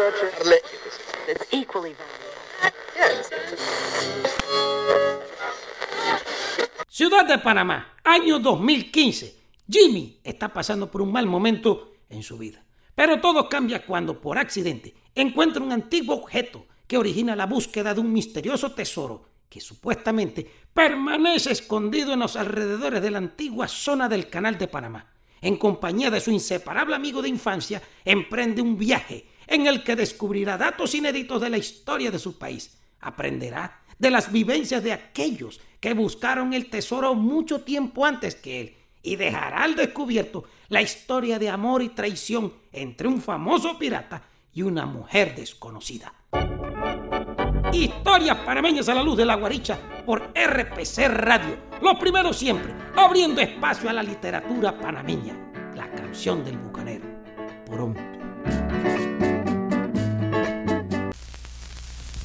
It's equally Ciudad de Panamá, año 2015. Jimmy está pasando por un mal momento en su vida. Pero todo cambia cuando, por accidente, encuentra un antiguo objeto que origina la búsqueda de un misterioso tesoro que supuestamente permanece escondido en los alrededores de la antigua zona del Canal de Panamá. En compañía de su inseparable amigo de infancia, emprende un viaje en el que descubrirá datos inéditos de la historia de su país. Aprenderá de las vivencias de aquellos que buscaron el tesoro mucho tiempo antes que él y dejará al descubierto la historia de amor y traición entre un famoso pirata y una mujer desconocida. Historias panameñas a la luz de la guaricha por RPC Radio. Lo primero siempre, abriendo espacio a la literatura panameña. La canción del bucanero. Pronto.